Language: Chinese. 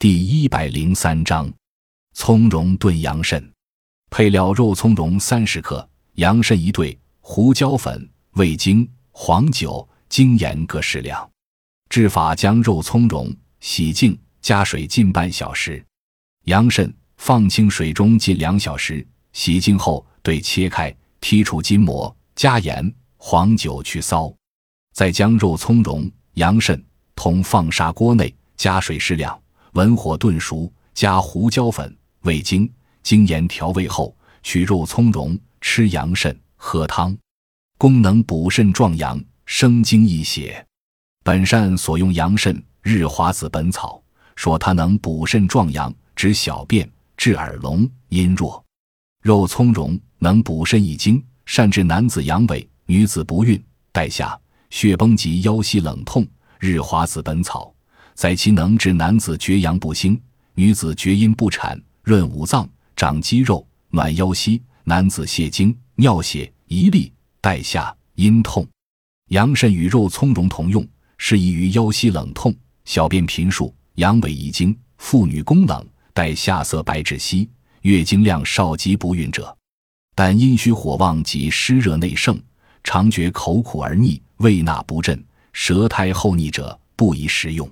第一百零三章，葱蓉炖羊肾。配料：肉葱蓉三十克，羊肾一对，胡椒粉、味精、黄酒、精盐各适量。制法：将肉葱蓉洗净，加水浸半小时；羊肾放清水中浸两小时。洗净后对切开，剔除筋膜，加盐、黄酒去骚。再将肉葱蓉、羊肾同放砂锅内，加水适量。文火炖熟，加胡椒粉、味精、精盐调味后，取肉葱蓉，吃羊肾，喝汤。功能补肾壮阳，生津益血。本善所用羊肾，《日华子本草》说它能补肾壮阳，止小便，治耳聋、阴弱。肉葱蓉能补肾益精，善治男子阳痿、女子不孕、带下、血崩及腰膝冷痛，《日华子本草》。在其能治男子绝阳不兴，女子绝阴不产，润五脏，长肌肉，暖腰膝，男子泄精、尿血、遗力、带下、阴痛。阳肾与肉苁蓉同用，适宜于腰膝冷痛、小便频数、阳痿遗精、妇女宫冷、带下色白窒息、月经量少及不孕者。但阴虚火旺及湿热内盛，常觉口苦而腻，胃纳不振，舌苔厚腻者，不宜食用。